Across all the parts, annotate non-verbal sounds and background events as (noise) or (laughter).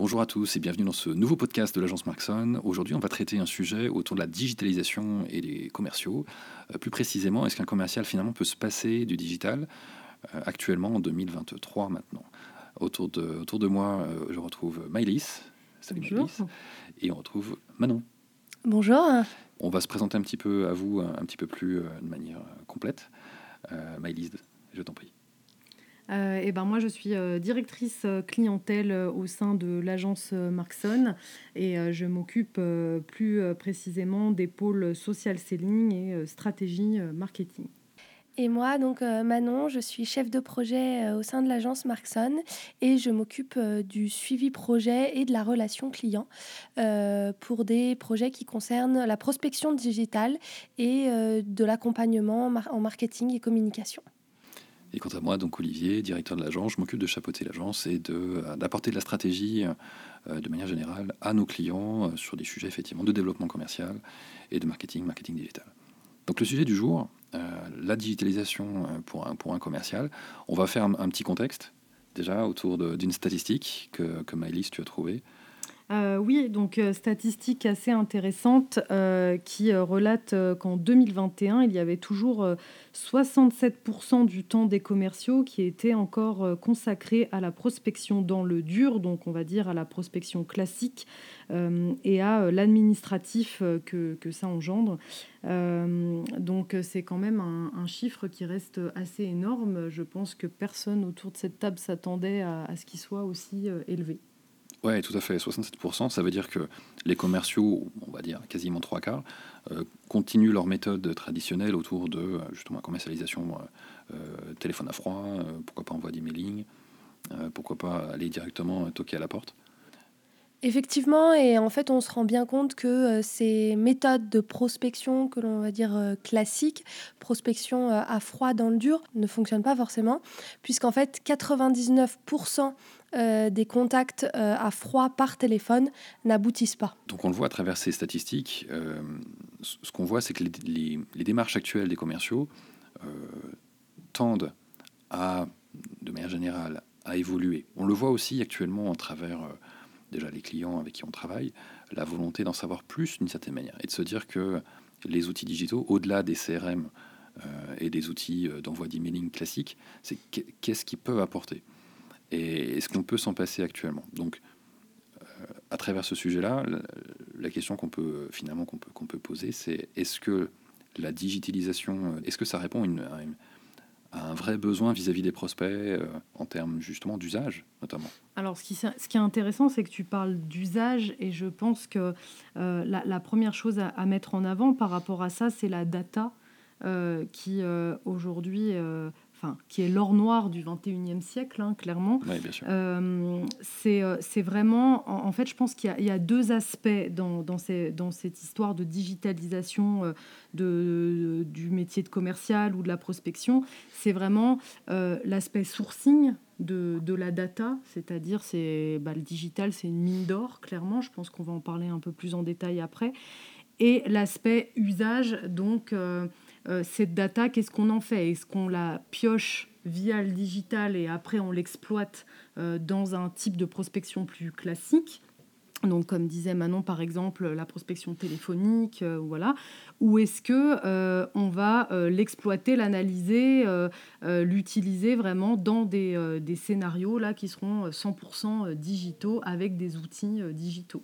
Bonjour à tous et bienvenue dans ce nouveau podcast de l'agence Markson. Aujourd'hui, on va traiter un sujet autour de la digitalisation et des commerciaux. Euh, plus précisément, est-ce qu'un commercial finalement peut se passer du digital euh, actuellement en 2023 maintenant? Autour de, autour de moi, euh, je retrouve Maëlys. Salut Bonjour. Et on retrouve Manon. Bonjour. On va se présenter un petit peu à vous un, petit peu plus de manière complète. Maëlys, je t'en prie. Euh, et ben moi, je suis euh, directrice euh, clientèle au sein de l'agence Markson et je m'occupe plus précisément des pôles social selling et stratégie marketing. Et moi, donc Manon, je suis chef de projet au sein de l'agence Markson et je m'occupe du suivi projet et de la relation client pour des projets qui concernent la prospection digitale et de l'accompagnement en marketing et communication. Et quant à moi, donc Olivier, directeur de l'agence, je m'occupe de chapeauter l'agence et euh, d'apporter de, la stratégie euh, de manière générale à nos clients euh, sur des sujets effectivement de développement commercial et de marketing, marketing digital. Donc le sujet du jour, la digitalisation pour un, pour un commercial. On va faire un, petit contexte déjà autour d'une statistique que, que Maëlys, tu as trouvée. Euh, oui, donc euh, statistique assez intéressante euh, qui relate qu'en 2021, il y avait toujours 67% du temps des commerciaux qui était encore consacré à la prospection dans le dur, donc on va dire à la prospection classique et à l'administratif que, ça engendre. donc c'est quand même un, chiffre qui reste assez énorme. Je pense que personne autour de cette table s'attendait à ce qu'il soit aussi élevé. Oui, tout à fait. 67%, ça veut dire que les commerciaux, on va dire quasiment trois quarts, euh, continuent leur méthode traditionnelle autour de euh, justement la commercialisation euh, téléphone à froid, pourquoi pas envoyer des mailings, pourquoi pas aller directement toquer à la porte. Effectivement, et en fait, on se rend bien compte que ces méthodes de prospection que l'on va dire classiques, prospection à froid dans le dur, ne fonctionnent pas forcément, puisqu'en fait, 99% euh, des contacts euh, à froid par téléphone n'aboutissent pas. Donc on le voit à travers ces statistiques, euh, ce qu'on voit c'est que les, démarches actuelles des commerciaux tendent à, de manière générale, à évoluer. On le voit aussi actuellement à travers déjà les clients avec qui on travaille, la volonté d'en savoir plus d'une certaine manière et de se dire que les outils digitaux, au-delà des CRM et des outils d'envoi d'emailing classiques, c'est qu'est-ce qu'ils peuvent apporter et est-ce qu'on peut s'en passer actuellement? Donc, euh, à travers ce sujet-là, la, question qu'on peut finalement qu'on peut, qu'on peut poser, c'est est-ce que la digitalisation, est-ce que ça répond à, un vrai besoin vis-à-vis des prospects euh, en termes justement d'usage notamment? Alors ce qui, est intéressant, c'est que tu parles d'usage et je pense que euh, la, première chose à, mettre en avant par rapport à ça, c'est la data qui aujourd'hui qui est l'or noir du 21e siècle, hein, clairement. Euh, euh, c'est vraiment, en, fait, je pense qu'il y, a deux aspects dans, dans, dans, cette histoire de digitalisation euh, de, du métier de commercial ou de la prospection. C'est vraiment l'aspect sourcing de, de, la data, c'est-à-dire c'est bah, le digital, c'est une mine d'or, clairement. Je pense qu'on va en parler un peu plus en détail après. Et l'aspect usage, donc euh, cette data, qu'est-ce qu'on en fait? Est-ce qu'on la pioche via le digital et après on l'exploite euh, dans un type de prospection plus classique? Donc, comme disait Manon, par exemple, la prospection téléphonique, euh, voilà. Ou est-ce que on va l'exploiter, l'analyser, l'utiliser vraiment dans des, des, scénarios là qui seront 100% digitaux avec des outils digitaux?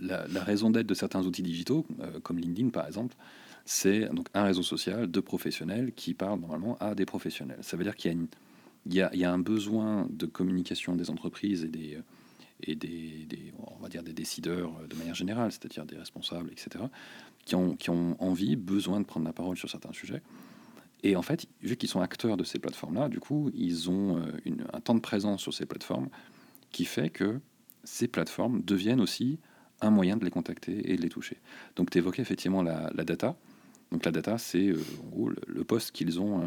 La, raison d'être de certains outils digitaux, comme LinkedIn par exemple, c'est donc un réseau social de professionnels qui parlent normalement à des professionnels. Ça veut dire qu'il y a, y, un besoin de communication des entreprises et des, et des, on va dire des décideurs de manière générale, c'est-à-dire des responsables, etc., qui ont, qui ont envie, besoin de prendre la parole sur certains sujets. Et en fait, vu qu'ils sont acteurs de ces plateformes-là, du coup, ils ont euh, une, un temps de présence sur ces plateformes qui fait que ces plateformes deviennent aussi un moyen de les contacter et de les toucher. Donc, tu évoquais effectivement la, data. Donc la data, c'est euh, le, poste qu'ils ont, euh,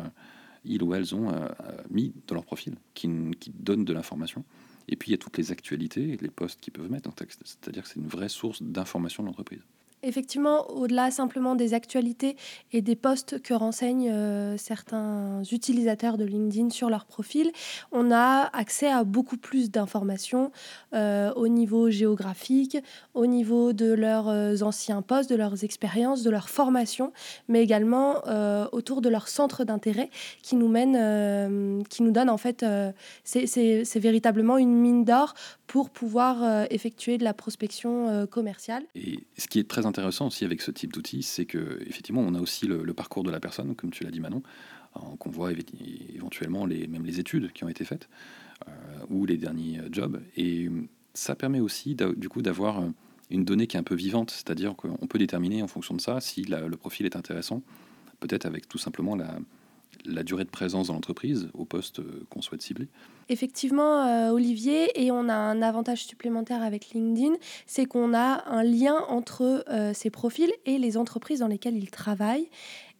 ils ou elles ont euh, mis dans leur profil, qui, qui donne de l'information. Et puis il y a toutes les actualités les postes qu'ils peuvent mettre. C'est-à-dire que c'est une vraie source d'information de l'entreprise. Effectivement, au-delà simplement des actualités et des posts que renseignent euh, certains utilisateurs de LinkedIn sur leur profil, on a accès à beaucoup plus d'informations euh, au niveau géographique, au niveau de leurs euh, anciens postes, de leurs expériences, de leur formation, mais également autour de leur centre d'intérêt qui nous mène, qui nous donne en fait, c'est véritablement une mine d'or pour pouvoir effectuer de la prospection commerciale. Et ce qui est très intéressant aussi avec ce type d'outil, c'est que effectivement, on a aussi le, parcours de la personne, comme tu l'as dit Manon, qu'on voit éventuellement les, même les études qui ont été faites euh, ou les derniers jobs. Et ça permet aussi du coup d'avoir une donnée qui est un peu vivante, c'est-à-dire qu'on peut déterminer en fonction de ça si le profil est intéressant, peut-être avec tout simplement la, la durée de présence dans l'entreprise au poste euh, qu'on souhaite cibler. Effectivement, euh, Olivier, et on a un avantage supplémentaire avec LinkedIn, c'est qu'on a un lien entre euh, ces profils et les entreprises dans lesquelles ils travaillent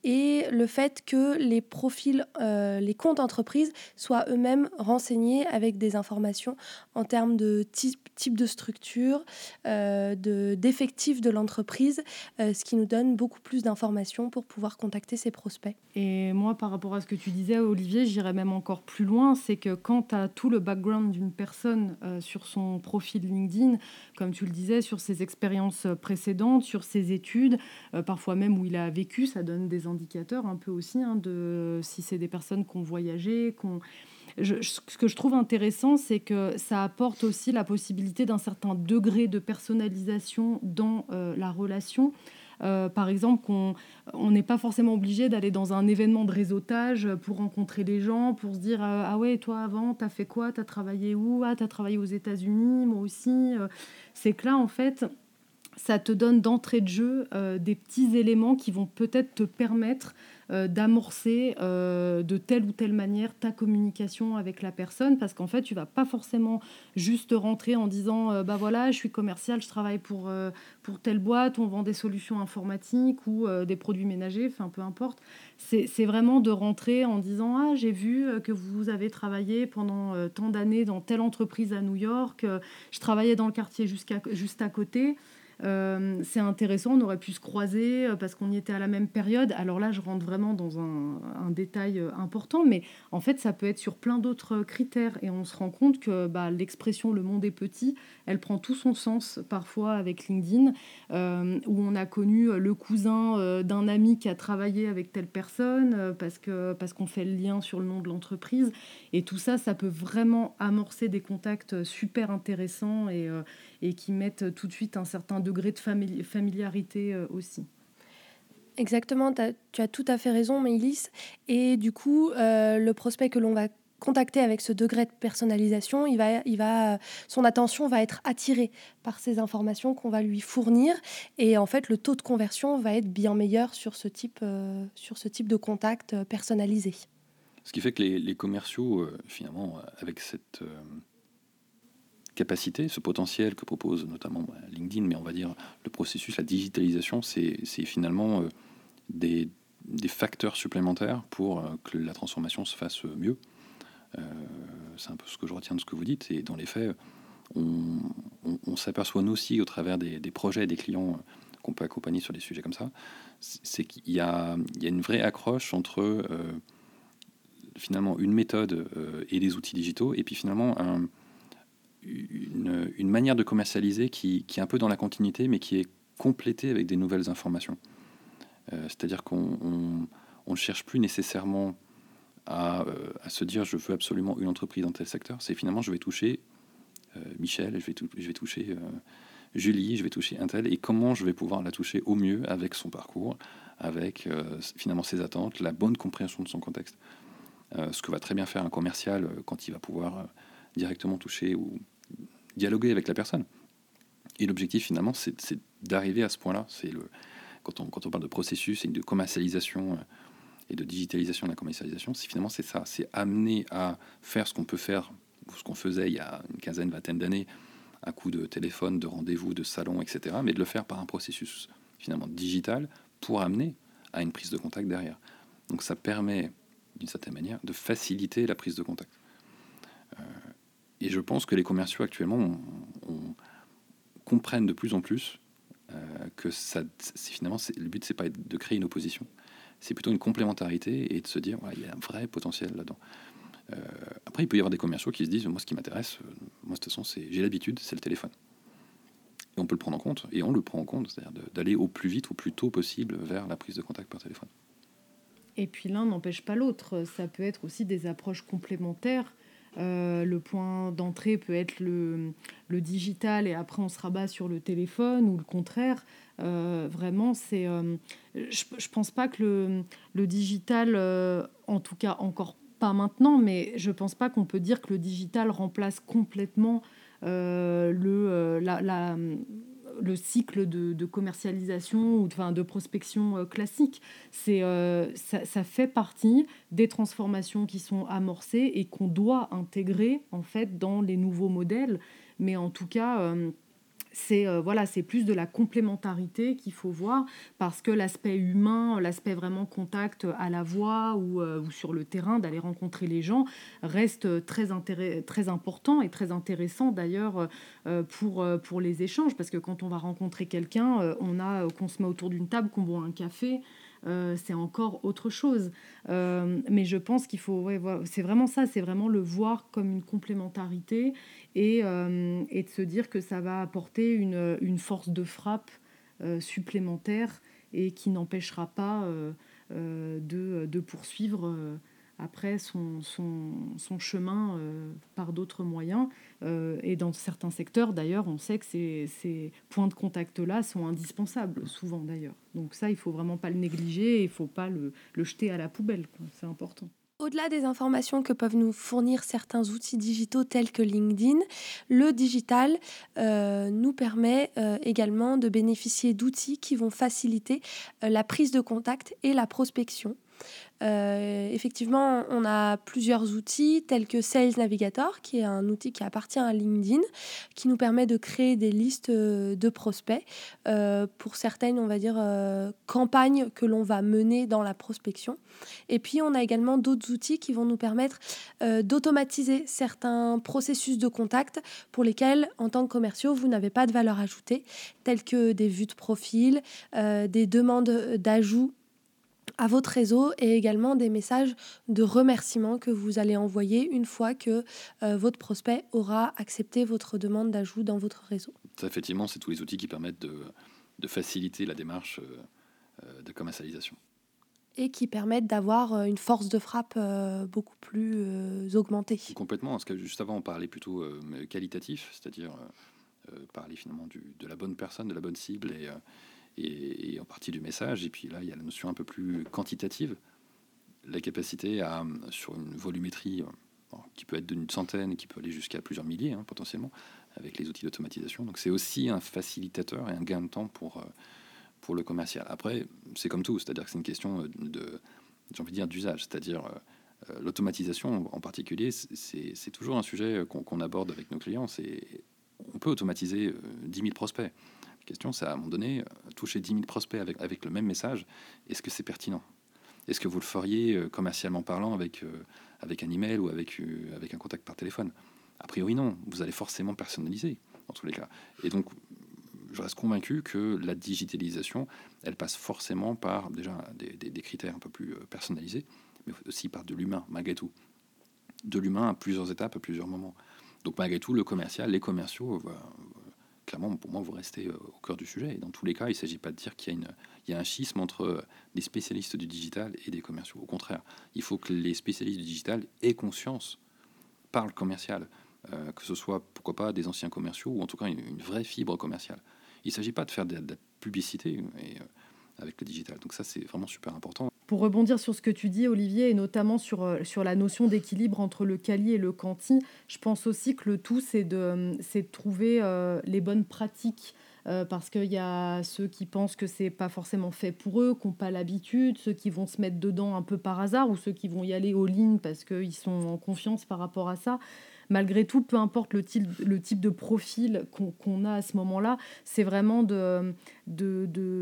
et le fait que les profils, euh, les comptes entreprises soient eux-mêmes renseignés avec des informations en termes de type, de structure, euh, d'effectifs de, l'entreprise, euh, ce qui nous donne beaucoup plus d'informations pour pouvoir contacter ces prospects. Et moi, par rapport à ce que tu disais, Olivier, j'irais même encore plus loin, c'est que quand tu as tout le background d'une personne sur son profil LinkedIn, comme tu le disais, sur ses expériences précédentes, sur ses études, parfois même où il a vécu, ça donne des indicateur un peu aussi hein, de si c'est des personnes qui ont voyagé, qu'on ce que je trouve intéressant, c'est que ça apporte aussi la possibilité d'un certain degré de personnalisation dans euh, la relation. Euh, par exemple, qu'on on n'est pas forcément obligé d'aller dans un événement de réseautage pour rencontrer les gens, pour se dire euh, Ah ouais, toi avant, t'as fait quoi? T'as travaillé où? Ah, t'as travaillé aux États-Unis, moi aussi. C'est que là, en fait, ça te donne d'entrée de jeu euh, des petits éléments qui vont peut-être te permettre euh, d'amorcer euh, de telle ou telle manière ta communication avec la personne. Parce qu'en fait tu vas pas forcément juste rentrer en disant bah voilà je suis commercial je travaille pour pour telle boîte on vend des solutions informatiques ou des produits ménagers enfin peu importe. C'est vraiment de rentrer en disant ah j'ai vu que vous avez travaillé pendant tant d'années dans telle entreprise à New York je travaillais dans le quartier jusqu'à juste à côté euh, c'est intéressant, on aurait pu se croiser euh, parce qu'on y était à la même période. Alors là, je rentre vraiment dans un, détail euh, important, mais en fait, ça peut être sur plein d'autres critères. Et on se rend compte que bah, l'expression le monde est petit, elle prend tout son sens parfois avec LinkedIn, où on a connu le cousin d'un ami qui a travaillé avec telle personne parce qu'on parce qu'on fait le lien sur le nom de l'entreprise. Et tout ça, ça peut vraiment amorcer des contacts super intéressants et, et qui mettent tout de suite un certain degré de familiarité euh, aussi. Exactement, tu as tout à fait raison, Maïlis. Et du coup, euh, le prospect que l'on va contacter avec ce degré de personnalisation, il va, il va, son attention va être attirée par ces informations qu'on va lui fournir. Et en fait, le taux de conversion va être bien meilleur sur ce type, euh, sur ce type de contact personnalisé. Ce qui fait que les, les commerciaux, finalement, avec cette capacité, ce potentiel que propose notamment bah, LinkedIn, mais on va dire le processus, la digitalisation, c'est finalement euh, des, facteurs supplémentaires pour euh, que la transformation se fasse mieux. Euh, c'est un peu ce que je retiens de ce que vous dites. Et dans les faits, on, s'aperçoit nous aussi au travers des, projets et des clients qu'on peut accompagner sur des sujets comme ça, c'est qu'il y, a une vraie accroche entre finalement une méthode et des outils digitaux, et puis finalement un, une, manière de commercialiser qui, est un peu dans la continuité, mais qui est complétée avec des nouvelles informations. Euh, c'est-à-dire qu'on ne cherche plus nécessairement à, euh, à, se dire je veux absolument une entreprise dans tel secteur. C'est finalement je vais toucher euh, Michel, je vais, je vais toucher Julie, je vais toucher un tel, et comment je vais pouvoir la toucher au mieux avec son parcours, avec finalement ses attentes, la bonne compréhension de son contexte. ce que va très bien faire un commercial quand il va pouvoir directement toucher ou dialoguer avec la personne. Et l'objectif finalement, c'est d'arriver à ce point-là. C'est le quand on, quand on parle de processus et de commercialisation euh, et de digitalisation de la commercialisation, c'est finalement c'est ça, c'est amener à faire ce qu'on peut faire, ce qu'on faisait il y a une quinzaine, vingtaine d'années, à coup de téléphone, de rendez-vous, de salon, etc. Mais de le faire par un processus finalement digital pour amener à une prise de contact derrière. Donc ça permet d'une certaine manière de faciliter la prise de contact. Euh, et je pense que les commerciaux actuellement comprennent de plus en plus euh, que ça, finalement, le but, c'est pas de créer une opposition, c'est plutôt une complémentarité et de se dire, il y a un vrai potentiel là-dedans. Euh, après, il peut y avoir des commerciaux qui se disent, moi, ce qui m'intéresse, euh, moi, de toute façon, c'est, j'ai l'habitude, c'est le téléphone. Et on peut le prendre en compte, et on le prend en compte, c'est-à-dire d'aller au plus vite, au plus tôt possible vers la prise de contact par téléphone. Et puis l'un n'empêche pas l'autre. Ça peut être aussi des approches complémentaires. Euh, le point d'entrée peut être le, le, digital et après on se rabat sur le téléphone ou le contraire. vraiment, c'est. je, ne pense pas que le, le digital, en tout cas encore pas maintenant, mais je pense pas qu'on peut dire que le digital remplace complètement euh, le, euh, la, le cycle de, commercialisation ou de, de prospection euh, classique. C'est, ça, ça, fait partie des transformations qui sont amorcées et qu'on doit intégrer en fait dans les nouveaux modèles. Mais en tout cas, c'est euh, voilà, c'est plus de la complémentarité qu'il faut voir parce que l'aspect humain, l'aspect vraiment contact à la voix ou, euh, ou sur le terrain, d'aller rencontrer les gens, reste très, très important et très intéressant d'ailleurs euh, pour, pour les échanges parce que quand on va rencontrer quelqu'un, on a qu'on se met autour d'une table, qu'on boit un café. Euh, c'est encore autre chose. Euh, mais je pense qu'il faut, c'est vraiment ça, c'est vraiment le voir comme une complémentarité et, euh, et, de se dire que ça va apporter une, une force de frappe supplémentaire et qui n'empêchera pas de, de, poursuivre après son, son, son chemin par d'autres moyens. Euh, et dans certains secteurs, d'ailleurs, on sait que ces, ces points de contact-là sont indispensables, souvent d'ailleurs. Donc ça, il faut vraiment pas le négliger il faut pas le, le jeter à la poubelle. C'est important. Au-delà des informations que peuvent nous fournir certains outils digitaux tels que LinkedIn, le digital euh, nous permet euh, également de bénéficier d'outils qui vont faciliter la prise de contact et la prospection. Euh, effectivement, on a plusieurs outils tels que Sales Navigator, qui est un outil qui appartient à LinkedIn, qui nous permet de créer des listes euh, de prospects euh, pour certaines, on va dire, campagnes que l'on va mener dans la prospection. Et puis, on a également d'autres outils qui vont nous permettre d'automatiser certains processus de contact pour lesquels, en tant que commerciaux, vous n'avez pas de valeur ajoutée, tels que des vues de profil, des demandes d'ajout à votre réseau et également des messages de remerciement que vous allez envoyer une fois que euh, votre prospect aura accepté votre demande d'ajout dans votre réseau. Ça, effectivement, c'est tous les outils qui permettent de, de faciliter la démarche euh, euh, de commercialisation. Et qui permettent d'avoir une force de frappe beaucoup plus augmentée. Complètement, parce que juste avant, on parlait plutôt qualitatif, c'est-à-dire parler finalement du, de la bonne personne, de la bonne cible et et, en partie du message. Et puis là, il y a la notion un peu plus quantitative, la capacité à, sur une volumétrie euh, qui peut être d'une centaine, qui peut aller jusqu'à plusieurs milliers hein, potentiellement, avec les outils d'automatisation. Donc c'est aussi un facilitateur et un gain de temps pour, euh, pour le commercial. Après, c'est comme tout, c'est-à-dire que c'est une question de, j'ai envie de dire, d'usage, c'est-à-dire euh, l'automatisation en particulier, c'est toujours un sujet qu'on aborde avec nos clients. On peut automatiser 10 000 prospects question, c'est à un moment donné, euh, toucher 10 000 prospects avec, le même message, est-ce que c'est pertinent? Est-ce que vous le feriez euh, commercialement parlant avec, euh, avec un email ou avec, avec un contact par téléphone? A priori, non. Vous allez forcément personnaliser, dans tous les cas. Et donc, je reste convaincu que la digitalisation, elle passe forcément par déjà des, des, critères un peu plus personnalisés, mais aussi par de l'humain, malgré tout. De l'humain à plusieurs étapes, à plusieurs moments. Donc malgré tout, le commercial, les commerciaux clairement, pour moi, vous restez euh, au cœur du sujet. Et dans tous les cas, il ne s'agit pas de dire qu'il y, a un schisme entre euh, des spécialistes du digital et des commerciaux. Au contraire, il faut que les spécialistes du digital aient conscience par le commercial, euh, que ce soit, pourquoi pas, des anciens commerciaux ou en tout cas une, vraie fibre commerciale. Il ne s'agit pas de faire de, la publicité avec le digital. Donc ça, c'est vraiment super important. Pour rebondir sur ce que tu dis, Olivier, et notamment sur, euh, sur la notion d'équilibre entre le quali et le quanti, je pense aussi que le tout, c'est de, de trouver euh, les bonnes pratiques. Euh, parce qu'il y a ceux qui pensent que c'est pas forcément fait pour eux, qui n'ont pas l'habitude, ceux qui vont se mettre dedans un peu par hasard, ou ceux qui vont y aller all-in parce qu'ils sont en confiance par rapport à ça. Malgré tout, peu importe le type, de profil qu'on a à ce moment-là, c'est vraiment de,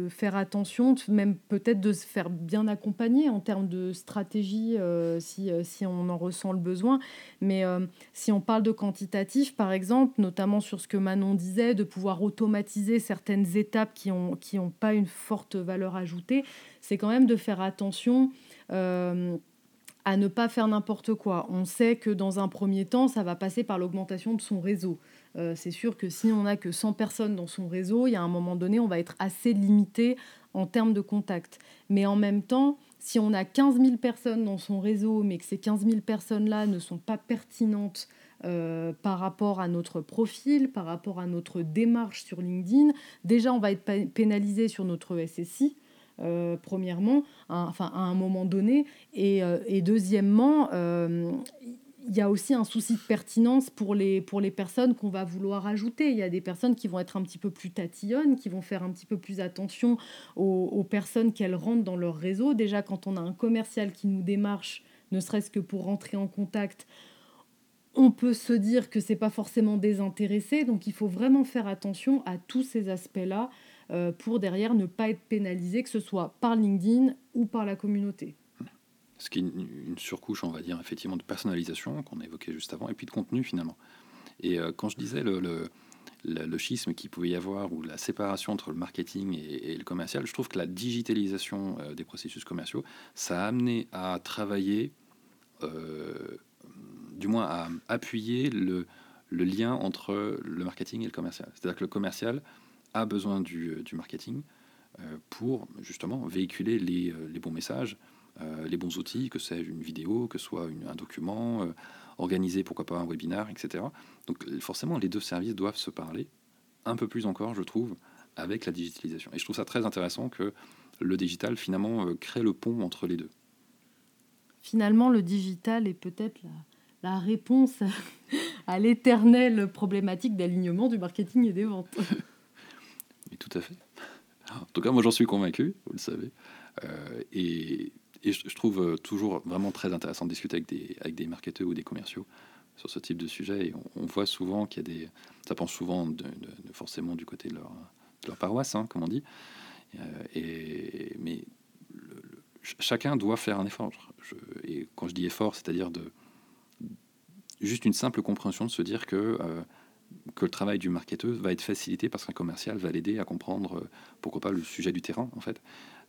faire attention, même peut-être de se faire bien accompagner en termes de stratégie euh, si, euh, si, on en ressent le besoin. Mais euh, si on parle de quantitatif, par exemple, notamment sur ce que Manon disait, de pouvoir automatiser certaines étapes qui n'ont pas une forte valeur ajoutée, c'est quand même de faire attention à ne pas faire n'importe quoi. On sait que dans un premier temps, ça va passer par l'augmentation de son réseau. Euh, c'est sûr que si on n'a que 100 personnes dans son réseau, il y a un moment donné, on va être assez limité en termes de contact. Mais en même temps, si on a 15 000 personnes dans son réseau, mais que ces 15 000 personnes-là ne sont pas pertinentes euh, par rapport à notre profil, par rapport à notre démarche sur LinkedIn, déjà on va être pénalisé sur notre SSI. Euh, premièrement, enfin, à un moment donné. Et, euh, deuxièmement, euh, il y a aussi un souci de pertinence pour les, pour les personnes qu'on va vouloir ajouter. Il y a des personnes qui vont être un petit peu plus tatillonnes, qui vont faire un petit peu plus attention aux, aux personnes qu'elles rentrent dans leur réseau. Déjà, quand on a un commercial qui nous démarche, ne serait-ce que pour rentrer en contact, on peut se dire que c'est pas forcément désintéressé. Donc, il faut vraiment faire attention à tous ces aspects-là. Euh, pour derrière ne pas être pénalisé, que ce soit par LinkedIn ou par la communauté. Ce qui est une, surcouche, on va dire, effectivement, de personnalisation qu'on a évoqué juste avant, et puis de contenu finalement. Et euh, quand je disais le, le, schisme qu'il pouvait y avoir, ou la séparation entre le marketing et, le commercial, je trouve que la digitalisation euh, des processus commerciaux, ça a amené à travailler, du moins à appuyer le, le lien entre le marketing et le commercial. C'est-à-dire que le commercial a besoin du, euh, marketing euh, pour justement véhiculer les, euh, les bons messages, les bons outils, que c'est une vidéo, que soit un document, organiser pourquoi pas un webinar, etc. Donc forcément, les deux services doivent se parler un peu plus encore, je trouve, avec la digitalisation. Et je trouve ça très intéressant que le digital, finalement, crée le pont entre les deux. Finalement, le digital est peut-être la réponse (laughs) à l'éternelle problématique d'alignement du marketing et des ventes. (laughs) En tout cas, moi j'en suis convaincu, vous le savez. Euh, et, je, trouve euh, toujours vraiment très intéressant de discuter avec des, avec des marketeurs ou des commerciaux sur ce type de sujet. Et on, voit souvent qu'il y a des. Ça pense souvent de, forcément du côté de leur, leur paroisse, hein, comme on dit. Euh, et, mais chacun doit faire un effort. et quand je dis effort, c'est-à-dire de juste une simple compréhension de se dire que que le travail du marketeur va être facilité parce qu'un commercial va l'aider à comprendre, euh, pourquoi pas, le sujet du terrain, en fait.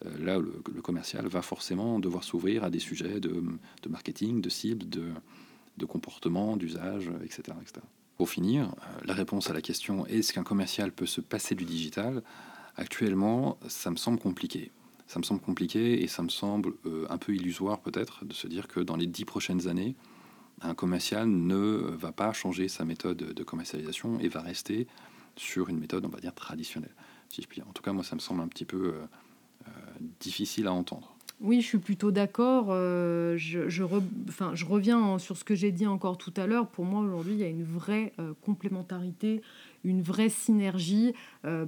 Euh, là, le, le, commercial va forcément devoir s'ouvrir à des sujets de, marketing, de cible, de, de comportement, d'usage, etc., etc. Pour finir, euh, la réponse à la question est-ce qu'un commercial peut se passer du digital? Actuellement, ça me semble compliqué. Ça me semble compliqué et ça me semble un peu illusoire peut-être de se dire que dans les dix prochaines années, un commercial ne va pas changer sa méthode de commercialisation et va rester sur une méthode, on va dire, traditionnelle. Si je puis En tout cas, moi, ça me semble un petit peu euh, euh, difficile à entendre. Oui, je suis plutôt d'accord. Euh, je, je, enfin, je, reviens sur ce que j'ai dit encore tout à l'heure. Pour moi, aujourd'hui, il y a une vraie complémentarité, une vraie synergie.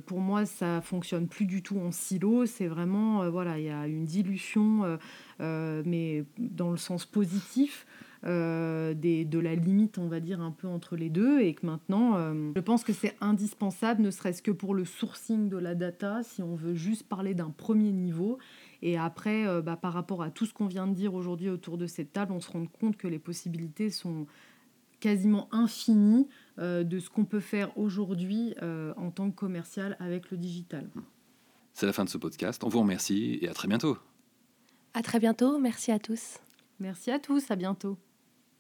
pour moi, ça fonctionne plus du tout en silo. C'est vraiment, voilà, il y a une dilution, mais dans le sens positif. Euh, des, de la limite, on va dire, un peu entre les deux, et que maintenant, euh, je pense que c'est indispensable, ne serait-ce que pour le sourcing de la data, si on veut juste parler d'un premier niveau. Et après, euh, bah, par rapport à tout ce qu'on vient de dire aujourd'hui autour de cette table, on se rend compte que les possibilités sont quasiment infinies de ce qu'on peut faire aujourd'hui en tant que commercial avec le digital. C'est la fin de ce podcast. On vous remercie et à très bientôt. À très bientôt. Merci à tous. Merci à tous. À bientôt.